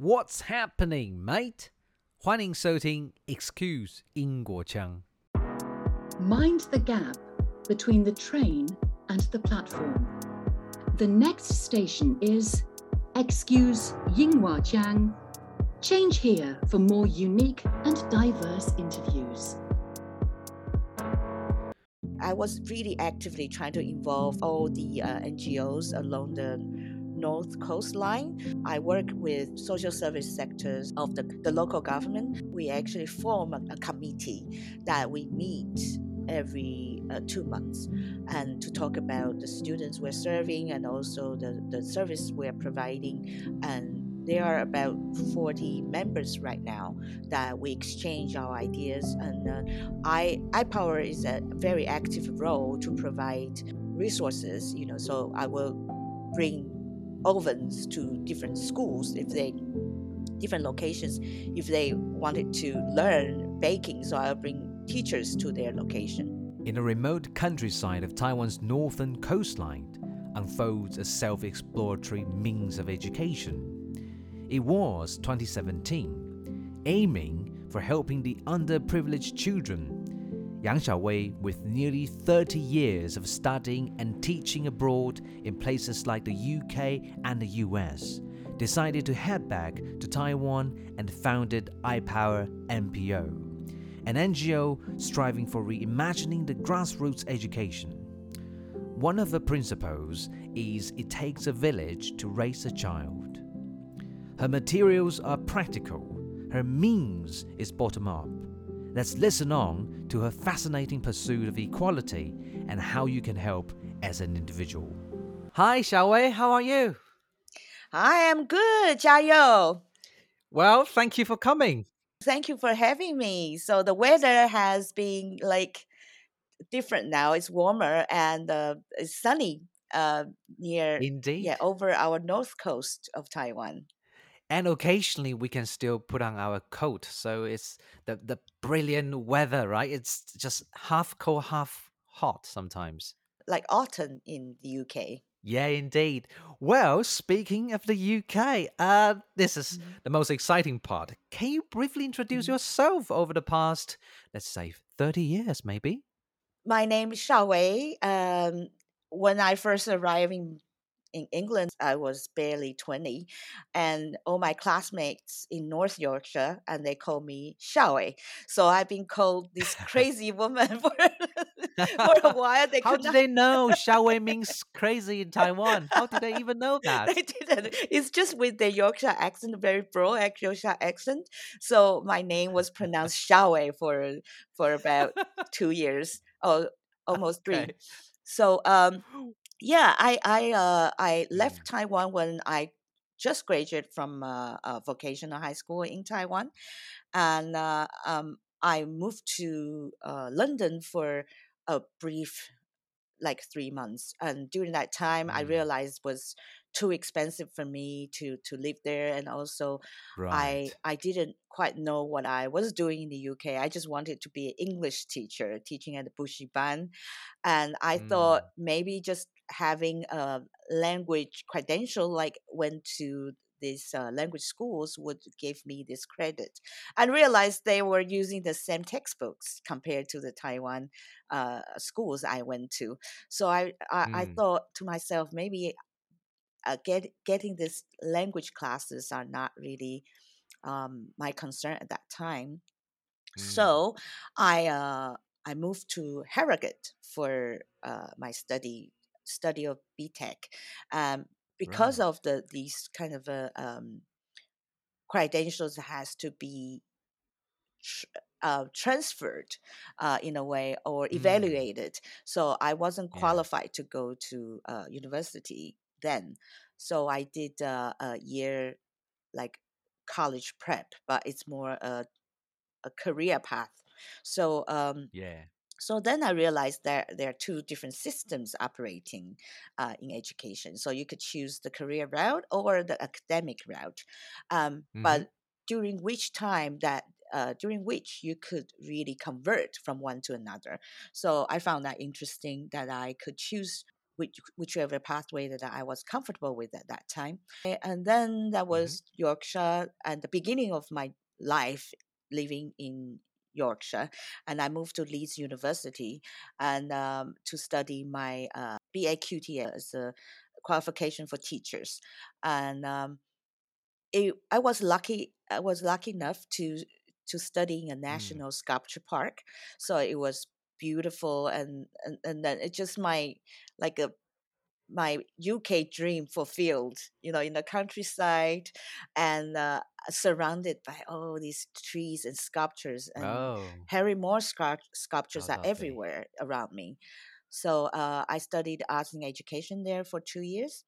What's happening, mate? 欢迎收听 Excuse 英国腔。 Mind the gap between the train and the platform. The next station is Excuse Yinghua Jiang. Change here for more unique and diverse interviews. I was really actively trying to involve all the uh, NGOs along the north coastline. I work with social service sectors of the, the local government. We actually form a, a committee that we meet every uh, two months and to talk about the students we're serving and also the, the service we're providing and there are about 40 members right now that we exchange our ideas and uh, I iPower is a very active role to provide resources you know so I will bring ovens to different schools if they different locations if they wanted to learn baking so I'll bring teachers to their location In a remote countryside of Taiwan's northern coastline unfolds a self exploratory means of education. It was 2017, aiming for helping the underprivileged children. Yang Xiaowei, with nearly 30 years of studying and teaching abroad in places like the UK and the US, decided to head back to Taiwan and founded iPower NPO, an NGO striving for reimagining the grassroots education. One of the principles is it takes a village to raise a child. Her materials are practical, her means is bottom up. Let's listen on to her fascinating pursuit of equality and how you can help as an individual. Hi, Xiaowei, how are you? I am good 加油 Well, thank you for coming. Thank you for having me. So the weather has been like different now. It's warmer and uh, it's sunny uh, near Indeed. yeah over our north coast of Taiwan. And occasionally we can still put on our coat. So it's the, the brilliant weather, right? It's just half cold, half hot sometimes. Like autumn in the UK. Yeah, indeed. Well, speaking of the UK, uh, this is Mm-hmm. the most exciting part. Can you briefly introduce yourself over the past, let's say, 30 years, maybe? My name is Wei. Um, when I first arrived in, in England, I was barely 20, and all my classmates in North Yorkshire, and they call me Shao Wei. So I've been called this crazy woman for, for a while. They How did not- they know Xiaowei means crazy in Taiwan? How did they even know that? they didn't. It's just with the Yorkshire accent, very broad Yorkshire accent. So my name was pronounced Xiaowei for for about two years, or almost three. So um, yeah, I I uh, I Mm. left Taiwan when I just graduated from uh, vocational high school in Taiwan, and uh, um, I moved to uh, London for a brief, like three months. And during that time, I Mm. realized was too expensive for me to to live there, and also Right. I I didn't quite know what I was doing in the UK. I just wanted to be an English teacher, teaching at the Bushi Ban, and I thought maybe just having a language credential, like went to these uh, language schools, would give me this credit. And realized they were using the same textbooks compared to the Taiwan uh, schools I went to. So I I, I Mm. thought to myself maybe. Uh, get, getting these language classes are not really um, my concern at that time. Mm. So I uh, I moved to Harrogate for uh, my study study of BTEC um, because Right. of the these kind of uh, um, credentials has to be tr- uh, transferred uh, in a way or Mm. evaluated. So I wasn't Yeah. qualified to go to uh, university then. So I did uh, a year like college prep, but it's more a, a career path. So um, Yeah. So then I realized that there are two different systems operating uh, in education. So you could choose the career route or the academic route, um, Mhm. but during which time that uh, during which you could really convert from one to another. So I found that interesting that I could choose which, whichever pathway that I was comfortable with at that time. And then that Mm-hmm. was Yorkshire and the beginning of my life living in Yorkshire, and I moved to Leeds University and um, to study my uh, BAQT as a qualification for teachers, and um, it, I was lucky. I was lucky enough to to study in a Mm. national sculpture park, so it was beautiful, and and, and then it just my like a my UK dream fulfilled, you know, in the countryside and uh, surrounded by all these trees and sculptures. And Oh, Henry Moore sculpt- sculptures how are everywhere around me. So uh, I studied arts and education there for two years.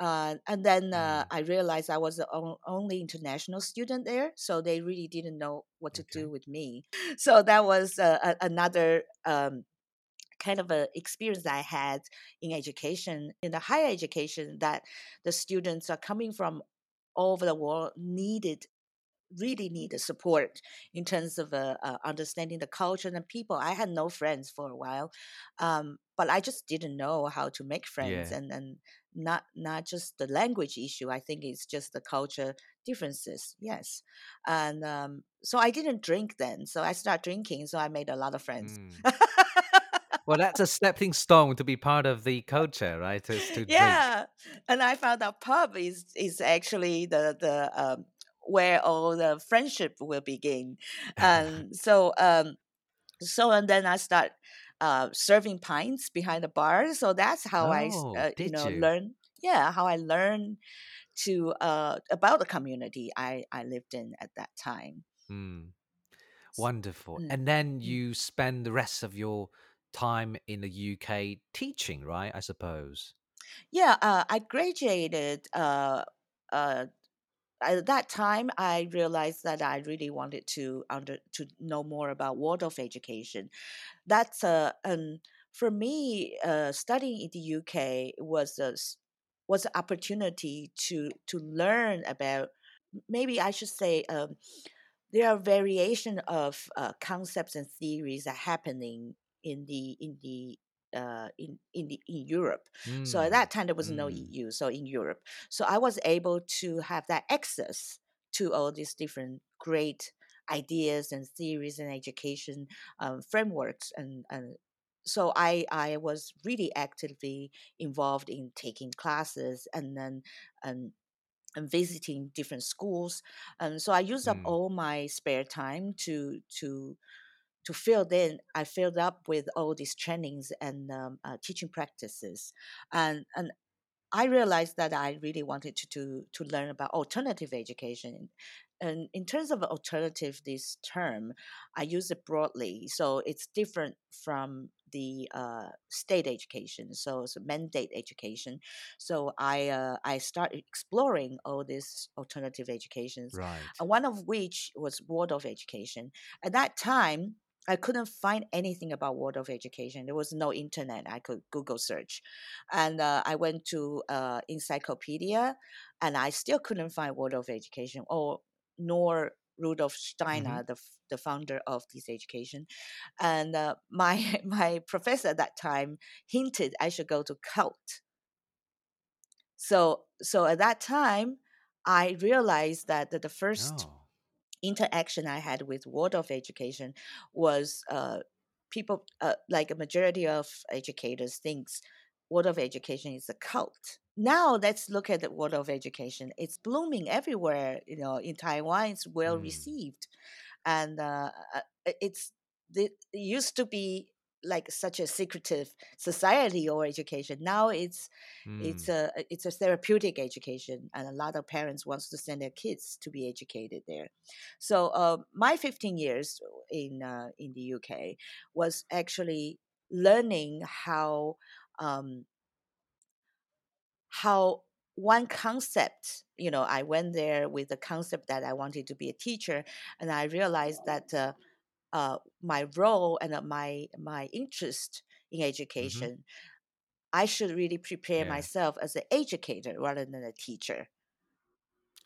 Uh, and then uh, Mm. I realized I was the on- only international student there, so they really didn't know what to Okay. do with me. So that was uh, a- another um, kind of a experience I had in education, in the higher education, that the students are coming from all over the world needed really needed support in terms of uh, uh, understanding the culture and people. I had no friends for a while, um, but I just didn't know how to make friends, Yeah. and and not not just the language issue. I think it's just the culture differences. Yes, and um, so I didn't drink then. So I started drinking. So I made a lot of friends. Mm. Well, that's a stepping stone to be part of the culture, right? To drink. yeah and i found out pub is is actually the the um where all the friendship will begin and so um so and then i start uh serving pints behind the bar so that's how Oh, uh, you know you? learn yeah how i learned to uh about the community i i lived in at that time Mm. Wonderful. mm, And then mm. you spend the rest of your time in the UK teaching, right? I suppose. yeah uh, i graduated uh uh at that time i realized that i really wanted to under to know more about waldorf education that's uh um for me uh studying in the uk was a was an opportunity to to learn about maybe i should say um there are variation of uh, concepts and theories are happening in the in the uh, in in the in Europe. So at Mm. that time there was no Mm. EU, so in Europe. So I was able to have that access to all these different great ideas and theories and education um, frameworks and and so I I was really actively involved in taking classes and then and and visiting different schools and so i used up Mm. all my spare time to to to fill in i filled up with all these trainings and um, uh, teaching practices. And and i realized that i really wanted to to, to learn about alternative education. And in terms of alternative this term i use it broadly. So it's different from the uh, state education. So it's a mandate education. So i uh, i started exploring all these alternative educations Right. one of which was Waldorf education. At that time, I couldn't find anything about Waldorf education. There was no internet. I could Google search, and uh, I went to uh, encyclopedia, and I still couldn't find Waldorf education or nor Rudolf Steiner, hmm the the founder of this education. And uh, my my professor at that time hinted I should go to CULT. So so at that time, I realized that the, the first Oh. Interaction I had with Waldorf education was uh, people uh, like a majority of educators thinks Waldorf education is a cult. Now let's look at the Waldorf education. It's blooming everywhere. You know, in Taiwan, it's well Mm. received, and uh, uh, it's it used to be like such a secretive society or education. Now it's it's Mm. a it's a therapeutic education and a lot of parents wants to send their kids to be educated there so uh, my 15 years in uh, in the uk was actually learning how um, how one concept you know i went there with the concept that i wanted to be a teacher and i realized that uh, uh, my role and uh, my my interest in hmm education I should really prepare Yeah. myself as an educator rather than a teacher.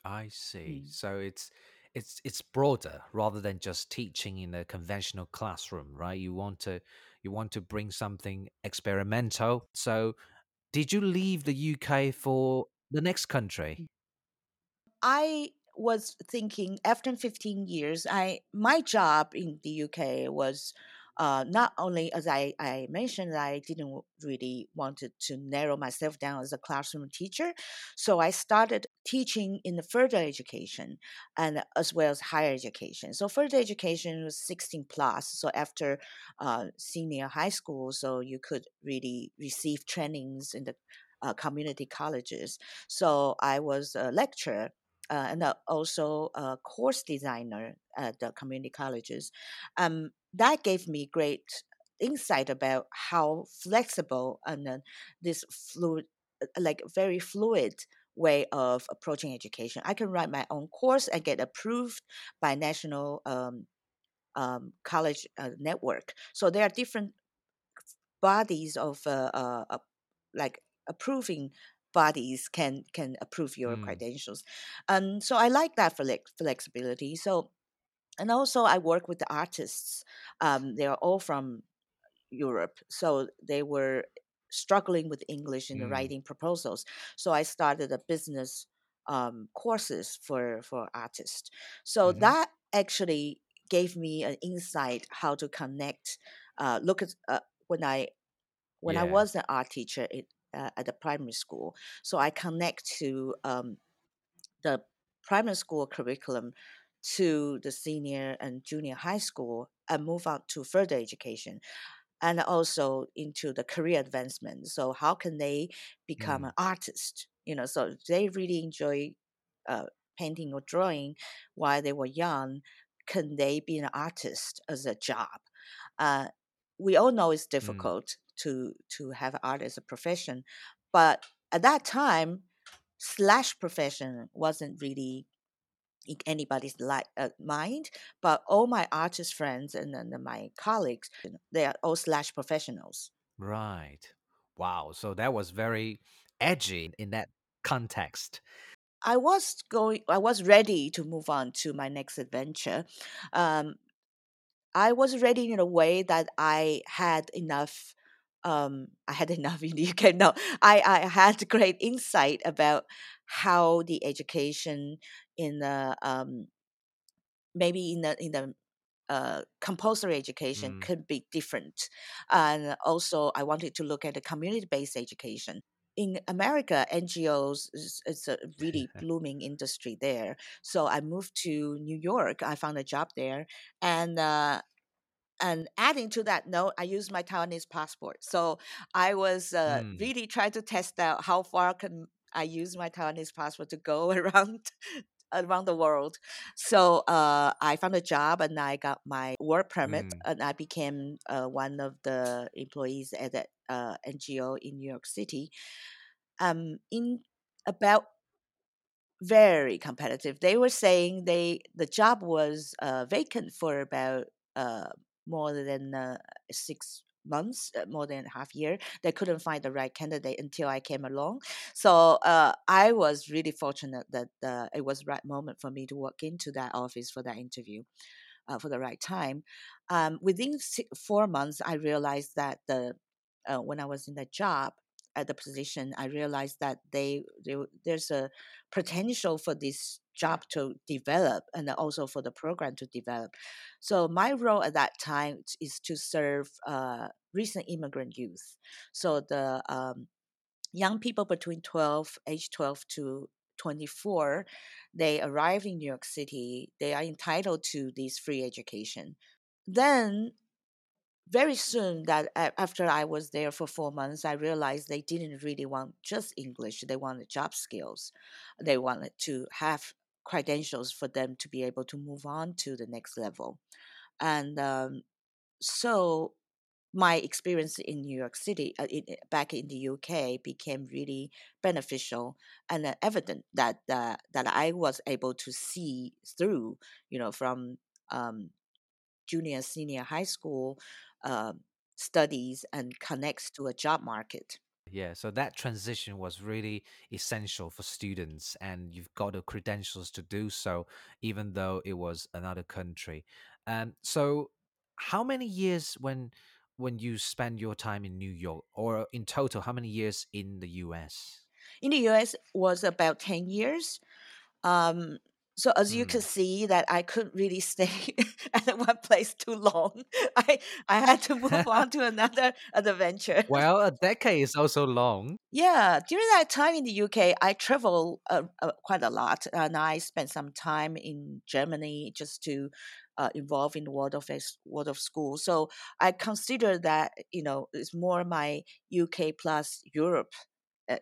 I see. Mm. So it's it's it's broader rather than just teaching in a conventional classroom, right? You want to you want to bring something experimental. So Did you leave the UK for the next country? I was thinking after 15 years, I my job in the UK was uh, not only as I, I mentioned, I didn't really wanted to narrow myself down as a classroom teacher, so I started teaching in the further education and as well as higher education. So further education was 16 plus. So after uh, senior high school, so you could really receive trainings in the uh, community colleges. So I was a lecturer uh, and uh, also a course designer at the community colleges. Um, that gave me great insight about how flexible and uh, this fluid, uh, like very fluid way of approaching education. I can write my own course and get approved by national um, um, college uh, network. So there are different bodies of uh, uh, like approving bodies can can approve your Mm. credentials. Um, so I like that flex- flexibility. So, and also I work with the artists. Um, they are all from Europe, so they were struggling with English in the Mm. writing proposals. So I started a business um, courses for for artists. So Mhm. that actually gave me an insight how to connect. Uh, look at uh, when I when I was an art teacher it, uh, at the primary school. So I connect to um, the primary school curriculum to the senior and junior high school and move on to further education and also into the career advancement. So how can they become Mm. an artist? You know, so they really enjoy uh, painting or drawing while they were young. Can they be an artist as a job? Uh, we all know it's Mm. difficult to to have art as a profession, but at that time, slash profession wasn't really in anybody's li- uh, mind. But all my artist friends and, and my colleagues, they are all slash professionals. Right. Wow. So that was very edgy in that context. I was going. I was ready to move on to my next adventure. Um, I was ready in a way that I had enough. Um, I had enough in the UK. No, I, I had great insight about how the education in the um, maybe in the in the uh, compulsory education Mm. could be different, and also I wanted to look at the community-based education. In America, NGOs is, is a really blooming industry there. So I moved to New York. I found a job there, and uh, and adding to that note, I used my Taiwanese passport. So I was uh, Mm. really trying to test out how far can I use my Taiwanese passport to go around around the world. So uh, I found a job and I got my work permit Mm. and I became uh, one of the employees at that uh, NGO in New York City. Um, in about very competitive. They were saying they the job was uh, vacant for about uh, more than uh, six months, uh, more than half year. They couldn't find the right candidate until I came along. So uh, I was really fortunate that uh, it was right moment for me to walk into that office for that interview. Uh, for the right time, um, within six, four months, I realized that the uh, when I was in that job at the position, I realized that they, they there's a potential for this job to develop and also for the program to develop. So my role at that time is to serve uh, recent immigrant youth. So the um, young people between 12, age 12 to 24, they arrive in New York City. They are entitled to this free education. Then very soon that after I was there for four months, I realized they didn't really want just English. They wanted job skills. They wanted to have credentials for them to be able to move on to the next level. And um, so my experience in New York City, uh, in, back in the UK, became really beneficial and uh, evident that uh, that I was able to see through, you know, from um, junior, senior high school um studies and connects to a job market. Yeah, so that transition was really essential for students, and you've got the credentials to do so, even though it was another country. Um, so, how many years when when you spend your time in New York, or in total, how many years in the US? In the US was about 10 years. Um, so as you can Mm. see that I couldn't really stay at one place too long. I I had to move on to another adventure. well, a decade is also long. Yeah, during that time in the UK, I traveled uh, uh, quite a lot, and I spent some time in Germany just to uh, involve in the Waldorf world of school. So I consider that you know it's more my UK plus Europe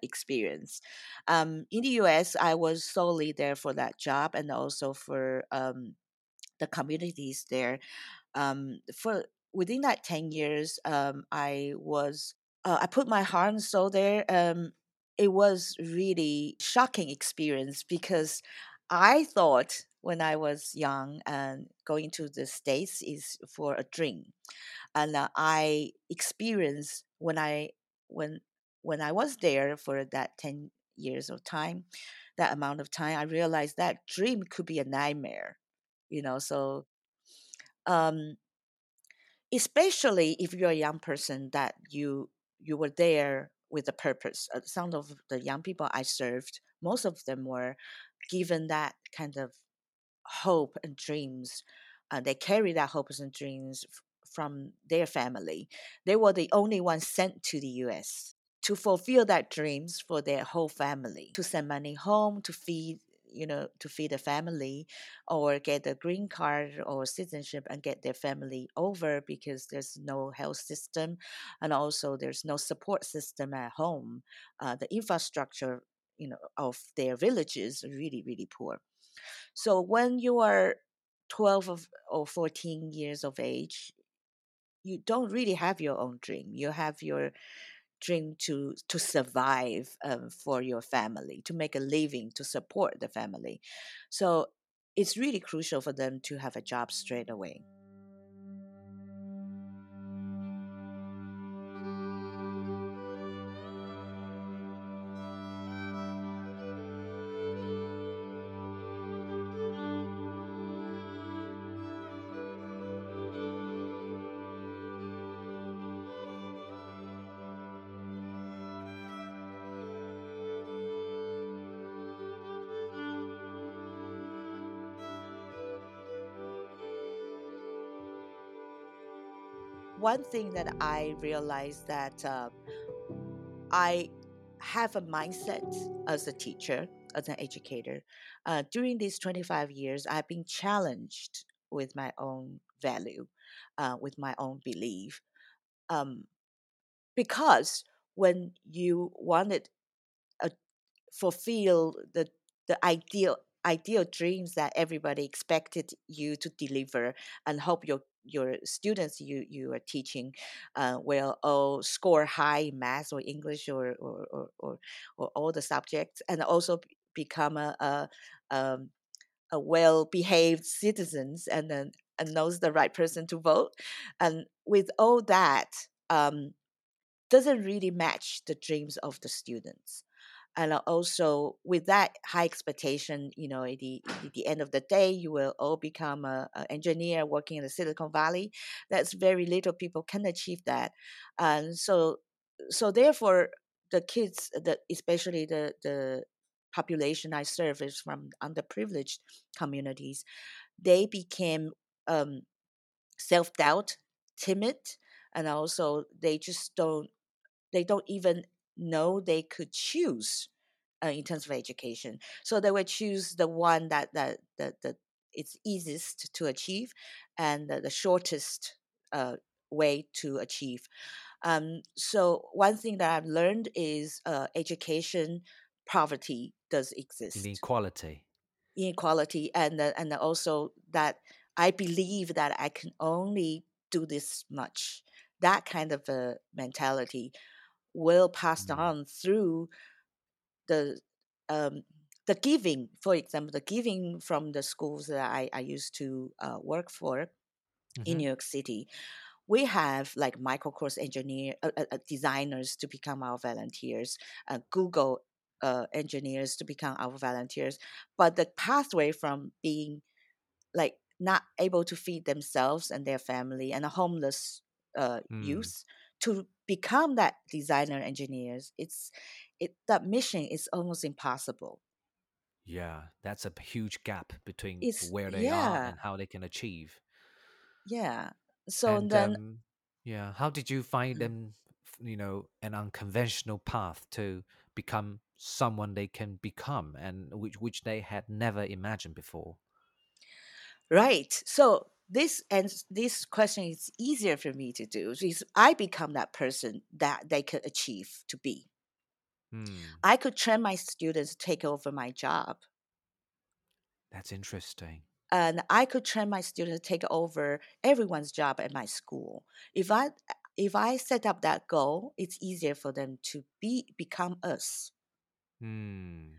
experience. Um, in the US, I was solely there for that job and also for um, the communities there. Um, for within that ten years, um, I was uh, I put my heart and soul there. Um, it was really shocking experience because I thought when I was young and going to the states is for a dream, and uh, I experienced when I when when I was there for that ten years of time, that amount of time, I realized that dream could be a nightmare. You know, so um, especially if you're a young person that you you were there with a purpose. Uh, some of the young people I served, most of them were given that kind of hope and dreams. Uh, they carry that hopes and dreams f- from their family. They were the only ones sent to the U.S. to fulfill that dreams for their whole family, to send money home, to feed you know to feed a family or get a green card or citizenship and get their family over because there's no health system and also there's no support system at home. Uh, the infrastructure you know of their villages really really poor. So when you are 12 or 14 years of age you don't really have your own dream. You have your dream to to survive um, for your family to make a living to support the family. So it's really crucial for them to have a job straight away one thing that I realized that uh, I have a mindset as a teacher, as an educator. Uh, during these 25 years, I've been challenged with my own value, uh, with my own belief. Um, because when you wanted a fulfill the the ideal ideal dreams that everybody expected you to deliver and hope your your students you you are teaching uh, will all score high in math or English or or, or, or, or all the subjects and also become a a, um, a well behaved citizens and then and knows the right person to vote. And with all that um, doesn't really match the dreams of the students and uh, also with that high expectation you know at the, at the end of the day you will all become a, a engineer working in the silicon valley that's very little people can achieve that. And so so therefore the kids the especially the the population i serve is from underprivileged communities they became um, self-doubt timid and also they just don't they don't even know they could choose uh, in terms of education. So they would choose the one that that that, that it's easiest to achieve and the, the shortest uh, way to achieve. Um, so one thing that I've learned is uh, education poverty does exist Inequality. inequality and and also that I believe that I can only do this much. That kind of a mentality will pass on through the um, the giving. For example, the giving from the schools that I, I used to uh, work for in Mhm. New York City. We have like Microsoft engineer uh, uh, uh, designers to become our volunteers, uh, Google uh, engineers to become our volunteers. But the pathway from being like not able to feed themselves and their family and a homeless uh, Mm. youth to become that designer engineers. It's it that mission is almost impossible. Yeah, that's a huge gap between It's where they are and how they can achieve. yeah. So And then, um, yeah, how did you find mm, them, you know, an unconventional path to become someone they can become and which which they had never imagined before? right. So this and this question is easier for me to do. Is I become that person that they could achieve to be. Hmm, I could train my students to take over my job. that's interesting. and I could train my students to take over everyone's job at my school. If I if I set up that goal, it's easier for them to be become us. Hmm,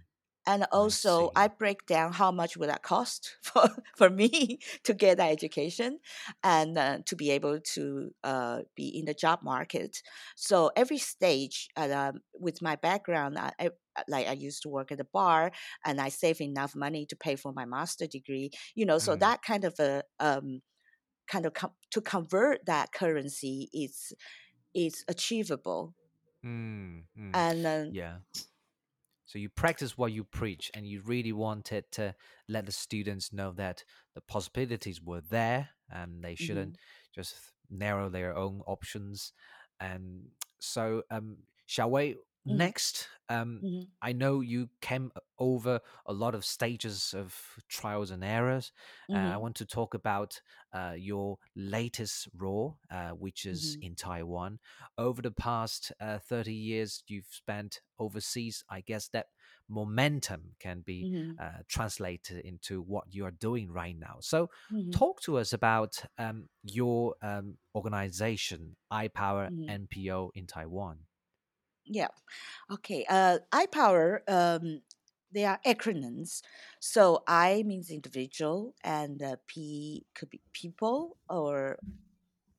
And also, I see. break down how much will that cost for, for me to get that education and uh, to be able to uh, be in the job market. So every stage, uh, um, with my background, I, I, like I used to work at a bar, and I save enough money to pay for my master degree. You know, so Hmm, that kind of a um, kind of com- to convert that currency is is achievable. hmm, hmm. And Yeah. So you practice what you preach, and you really wanted to let the students know that the possibilities were there, and they shouldn't just narrow their own options. And so, um, shall mhm, next? Um, mhm, I know you came over a lot of stages of trials and errors. Uh, I mhm, want to talk about uh, your latest role, uh, which is mhm, in Taiwan. Over the past uh, 30 years you've spent overseas i guess that momentum can be mhm, uh, translated into what you are doing right now. So talk to us about um, your um, organization ipower npo in taiwan Yeah. Okay. Uh, iPower. Um, they are acronyms. So I means individual, and uh, P could be people or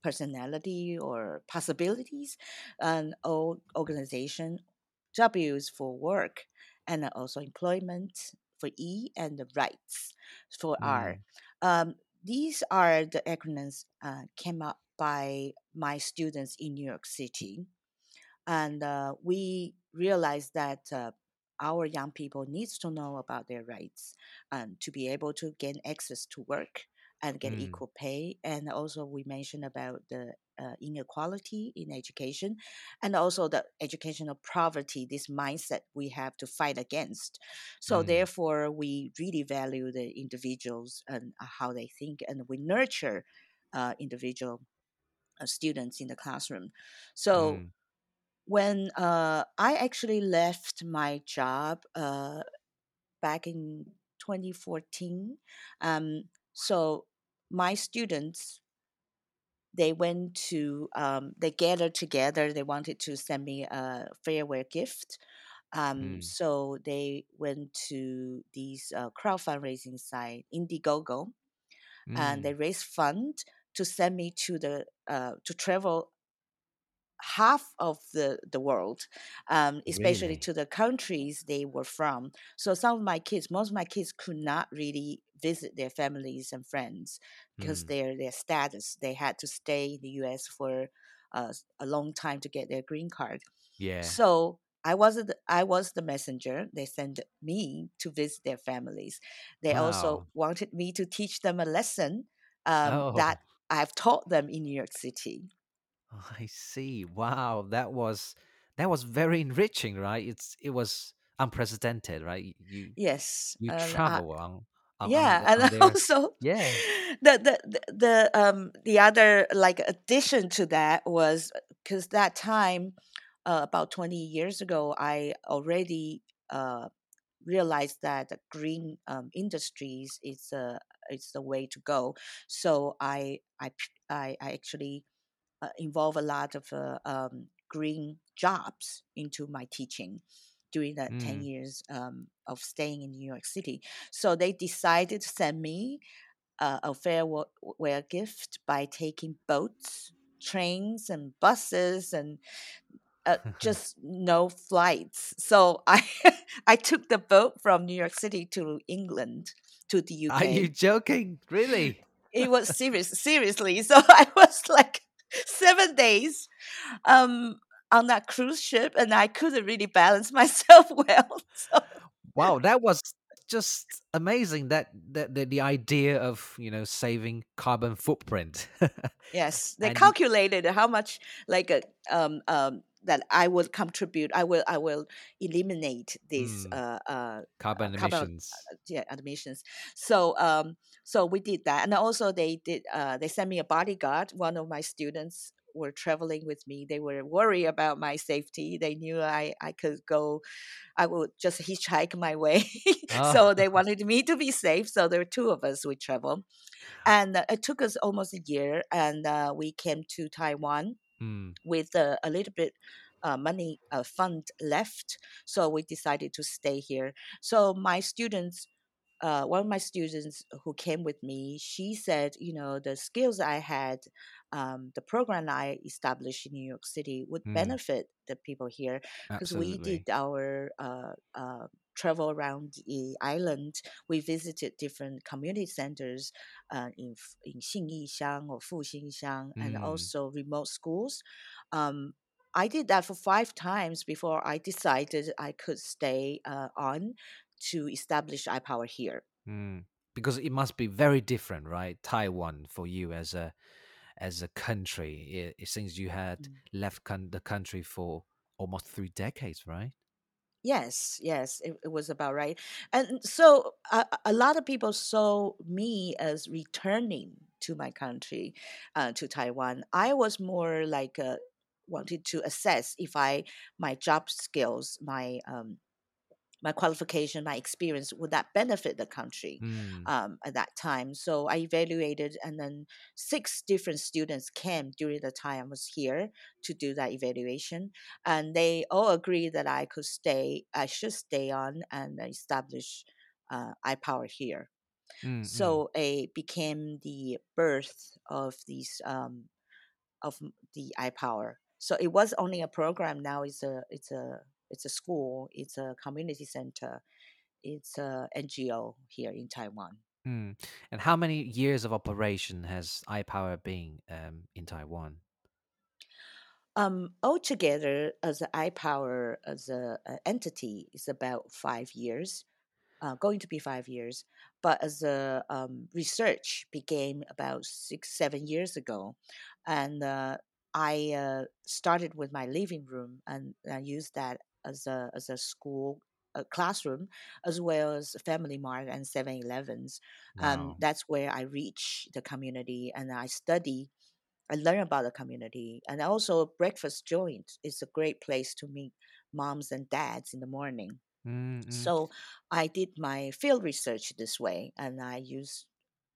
personality or possibilities, and O organization. W is for work, and also employment for E, and the rights for R. mm, Um, these are the acronyms uh, came up by my students in New York City and uh, we realized that uh, our young people needs to know about their rights and to be able to gain access to work and get mm, equal pay and also we mentioned about the uh, inequality in education and also the educational poverty this mindset we have to fight against. So mm, therefore we really value the individuals and uh, how they think and we nurture uh, individual uh, students in the classroom. So mm, when uh, I actually left my job uh, back in 2014, um, so my students they went to um, they gathered together. They wanted to send me a farewell gift. Um, mm, so they went to these uh, crowd fundraising site Indiegogo, and they mm, raised fund to send me to the uh, to travel half of the, the world, um, especially really to the countries they were from. So some of my kids, most of my kids could not really visit their families and friends because mm, their their status. They had to stay in the U.S. for uh, a long time to get their green card. yeah So I was the, I was the messenger. They sent me to visit their families. They also wanted me to teach them a lesson um, that oh I've taught them in New York City. I see. Wow that was that was very enriching right? It's it was unprecedented right? You Yes, you and I, travel on on on, yeah, the, and on also yeah. the the the um the other like addition to that was because that time uh, about 20 years ago i already uh realized that green um, industries is uh, is the way to go. So I I I actually uh, involve a lot of uh, um, green jobs into my teaching during that 10 mm, years um, of staying in New York City. So they decided to send me uh, a farewell gift by taking boats, trains, and buses and uh, just no flights. So I I took the boat from New York City to England to the UK. are you joking really It was serious, seriously. So I was like, seven days um, on that cruise ship, and I couldn't really balance myself well. So. Wow, that was just amazing. That, that the, the idea of you know saving carbon footprint. yes, they And- calculated how much like a um um that I will contribute. I will I will eliminate these Mm. uh uh carbon carbon- emissions. yeah admissions so um so we did that and also they did uh they sent me a bodyguard one of my students were traveling with me they were worried about my safety they knew i i could go i would just hitchhike my way so they Ah. wanted me to be safe so there were two of us we traveled and uh, it took us almost a year and uh, we came to taiwan Mm, with uh, a little bit uh, money uh, fund left so we decided to stay here so my students uh, one of my students who came with me she said you know the skills i had um, the program i established in new york city would Mm. benefit the people here because we did our uh, uh, travel around the island. We visited different community centers uh, in in Xingyixiang or Fuxingxiang, and Mm. also remote schools. Um, I did that for five times before I decided I could stay uh, on to establish iPower here. Mm. Because it must be very different, right? Taiwan for you as a as a country. It, it seems you had Mm. left con- the country for almost three decades, right? Yes, yes, it, it was about right. And so a, a lot of people saw me as returning to my country, uh, to Taiwan. I was more like uh, wanted to assess if I my job skills, my um, my qualification, my experience would that benefit the country Mm. um, at that time. So I evaluated, and then six different students came during the time I was here to do that evaluation, and they all agreed that I could stay, I should stay on and establish uh, iPower here. Mm, mm. So it became the birth of these um, of the iPower. So it was only a program. Now it's a it's a it's a school. It's a community center. It's a NGO here in Taiwan. Mm. And how many years of operation has iPower been um, in Taiwan? Um, altogether, as an iPower as a, a entity, is about five years, uh, going to be five years. But as a um, research began about six, seven years ago, and uh, I uh, started with my living room and I used that as a as a school. A classroom as well as Family Mart and 7 Elevens. And Wow. that's where I reach the community and I study I learn about the community. And also, breakfast joint is a great place to meet moms and dads in the morning. Mm, mm. So I did my field research this way, and I used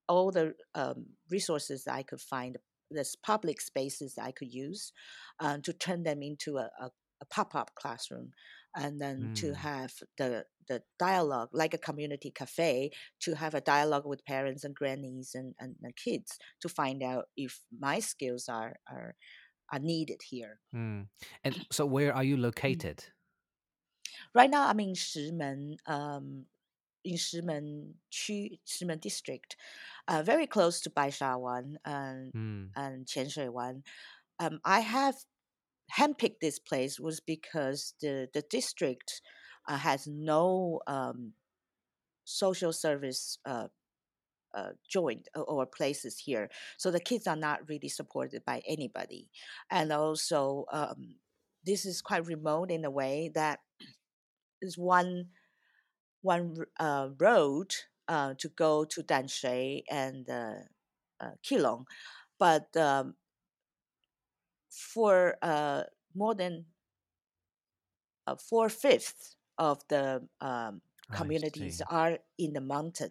all the um, resources I could find, this public spaces I could use, uh, to turn them into a, a, a pop-up classroom, and then to Mm. have the the dialogue like a community cafe to have a dialogue with parents and grannies and, and, and kids to find out if my skills are are are needed here. Mm. And so, where are you located? Right now, I'm in Shimen, um, in Shimen 区, Shimen district, uh, very close to Baishawan and Mm. and Qianshui Um, I have handpicked this place was because the the district uh, has no um, social service uh, uh, joint or, places here, so the kids are not really supported by anybody, and also um, this is quite remote in a way that is one one uh, road uh, to go to Danshui and uh, uh, but um, for uh, more than uh, four fifths of the um, communities are in the mountain.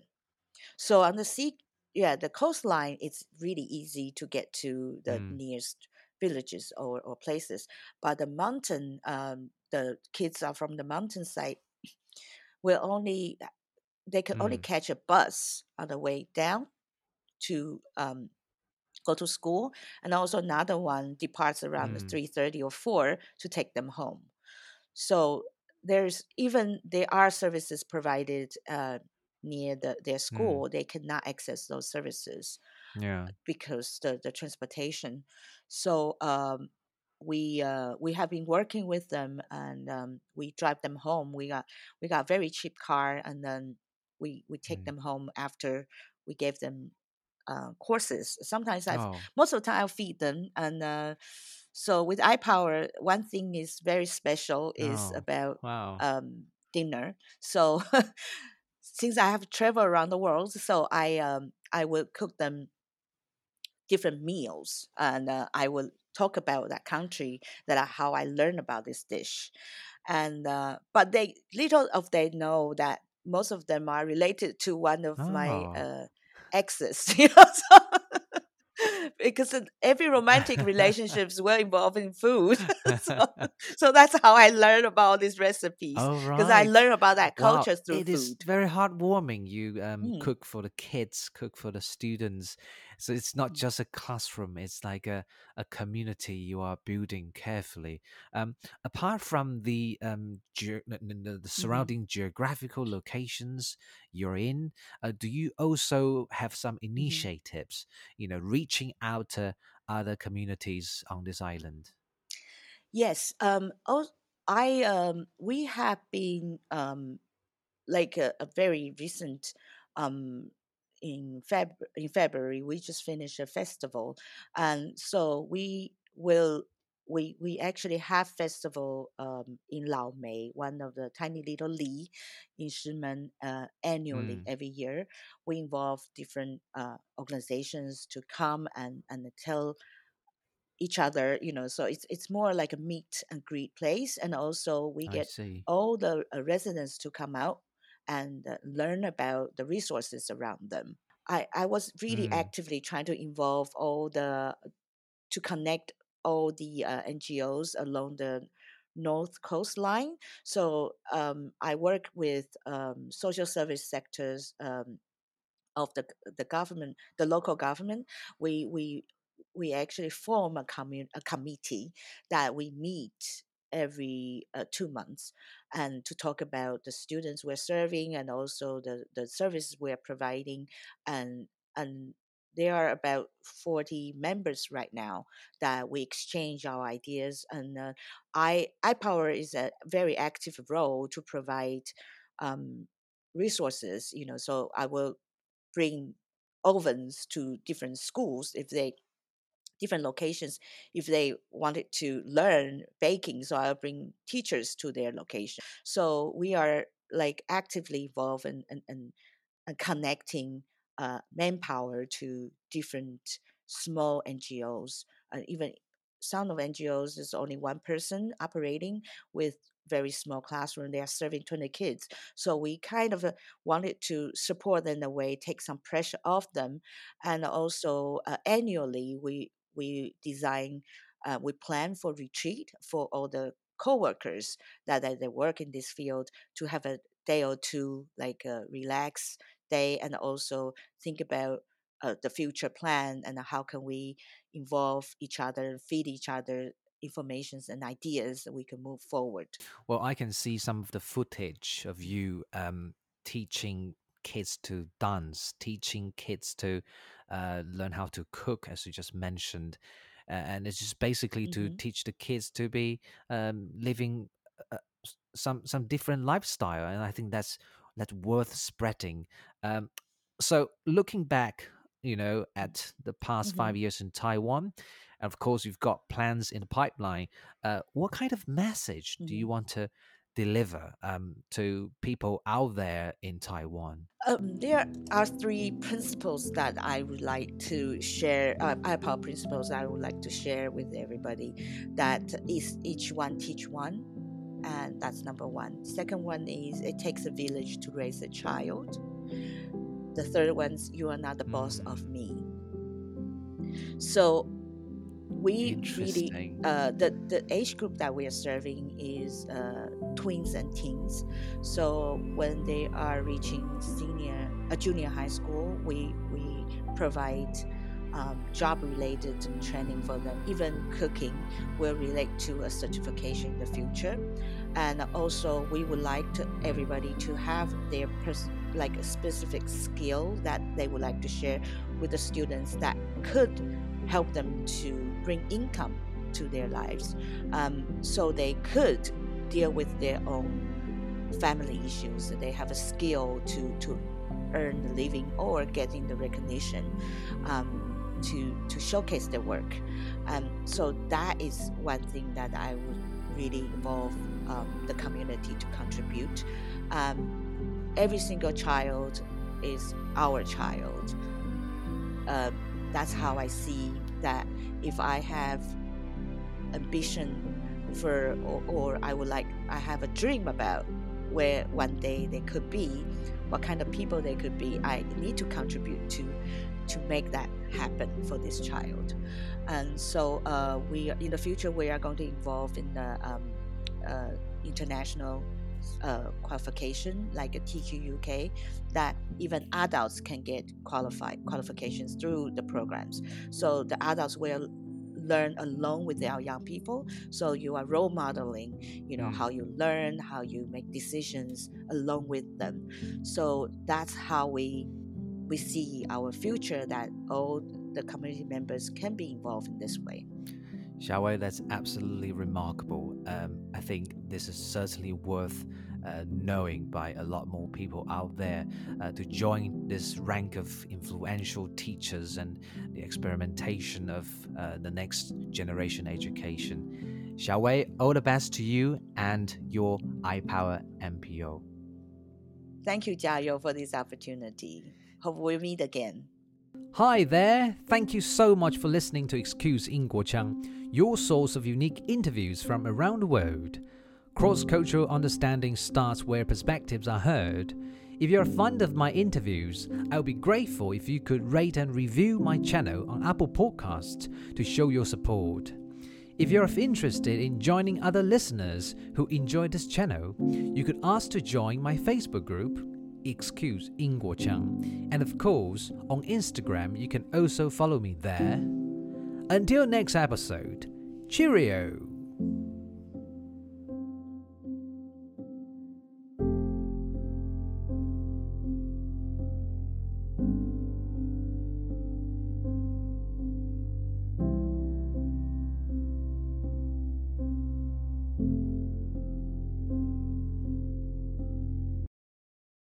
So on the sea, yeah, the coastline it's really easy to get to the Mm. nearest villages or, or places. But the mountain, um, the kids are from the mountainside will only they can only Mm. catch a bus on the way down to um, go to school, and also another one departs around Mm. three thirty or four to take them home. So there's even there are services provided uh, near the, their Mm. school, they cannot access those services Yeah. because the, the transportation. So um, we uh, we have been working with them and um, we drive them home. We got we got very cheap car and then we we take Mm. them home after we gave them uh, courses. Sometimes I Oh. most of the time I'll feed them and. Uh, so with iPower, one thing is very special is Oh. about Wow. um, dinner. So since I have traveled around the world, so I um, I will cook them different meals, and uh, I will talk about that country that I, how I learned about this dish, and uh, but they little of they know that most of them are related to one of my Oh. uh, exes, you know. So because every romantic relationships were involved in food, so, so that's how I learned about these recipes oh because I right. learned about that Wow, culture through it is food. very heartwarming. You um, Mm. cook for the kids, cook for the students. So it's not Mm. just a classroom; it's like a, a community you are building carefully. Um, apart from the um, ge- the Mhm. surrounding geographical locations you're in, uh, do you also have some initiatives? You know, reaching out to other communities on this island. Yes. Um. Oh, I um. We have been um like a, a very recent um in Feb in February we just finished a festival and so we will we we actually have festival um in Lao Mei one of the tiny little Li in Shimen uh, annually Mm, every year we involve different uh, organizations to come and and tell each other you know so it's it's more like a meet and greet place and also we I get see. all the uh, residents to come out and uh, learn about the resources around them. I i was really Mm, actively trying to involve all the to connect all the uh, ngos along the north coastline. So um, i work with um, social service sectors um, of the the government, the local government, we we we actually form a commun a committee that we meet every uh, two months and to talk about the students we're serving and also the the services we're providing and and there are about 40 members right now that we exchange our ideas and uh, i ipower is a very active role to provide um, resources you know so i will bring ovens to different schools if they different locations if they wanted to learn baking so i'll bring teachers to their location. So we are like actively involved and and, and, and connecting uh, manpower to different small ngos uh, even some of ngos is only one person operating with very small classroom they are serving 20 kids. So we kind of uh, wanted to support them in a way take some pressure off them and also uh, annually we we design uh, we plan for retreat for all the co-workers that, that they work in this field to have a day or two like a relax day and also think about uh, the future plan and how can we involve each other feed each other informations and ideas that we can move forward. Well, I can see some of the footage of you um, teaching kids to dance, teaching kids to uh, learn how to cook, as you just mentioned. Uh, and it's just basically to hmm teach the kids to be um, living uh, some some different lifestyle, and I think that's that's worth spreading. Um, so looking back, you know, at the past hmm five years in Taiwan, and of course you've got plans in the pipeline. Uh, what kind of message do hmm you want to deliver um, to people out there in Taiwan? Um, there are three principles that I would like to share. Uh, iPower principles I would like to share with everybody. That is each one teach one, and that's number one. Second one is it takes a village to raise a child. The third one's you are not the boss Mm, of me. So we really uh, the the age group that we are serving is uh, twins and teens. So when they are reaching senior, a junior high school, we we provide um, job related training for them. Even cooking will relate to a certification in the future, and also we would like to everybody to have their pers- like a specific skill that they would like to share with the students that could help them to bring income to their lives um, so they could deal with their own family issues they have a skill to, to earn the living or getting the recognition um, to, to showcase their work. Um, so that is one thing that i would really involve um, the community to contribute. Um, every single child is our child. Uh, that's how I see that if I have ambition for or, or I would like I have a dream about where one day they could be, what kind of people they could be, I need to contribute to to make that happen for this child. And so uh, we in the future we are going to involve in the um, uh, international uh, qualification like a TQ UK that even adults can get qualified qualifications through the programs. So the adults will learn along with our young people. So you are role modeling, you know, how you learn, how you make decisions along with them. So that's how we we see our future that all the community members can be involved in this way. Xiaowei, that's absolutely remarkable. Um, I think this is certainly worth uh, knowing by a lot more people out there uh, to join this rank of influential teachers and the experimentation of uh, the next generation education. Xiaowei, all the best to you and your iPower NPO. Thank you, Jiayou, for this opportunity. Hope we meet again. Hi there. Thank you so much for listening to Excuse 英国腔。your source of unique interviews from around the world. Cross cultural understanding starts where perspectives are heard. If you're a fan of my interviews, I would be grateful if you could rate and review my channel on Apple Podcasts to show your support. If you're interested in joining other listeners who enjoy this channel, you could ask to join my Facebook group, Excuse Inguo Chang. And of course, on Instagram, you can also follow me there. Until next episode, cheerio!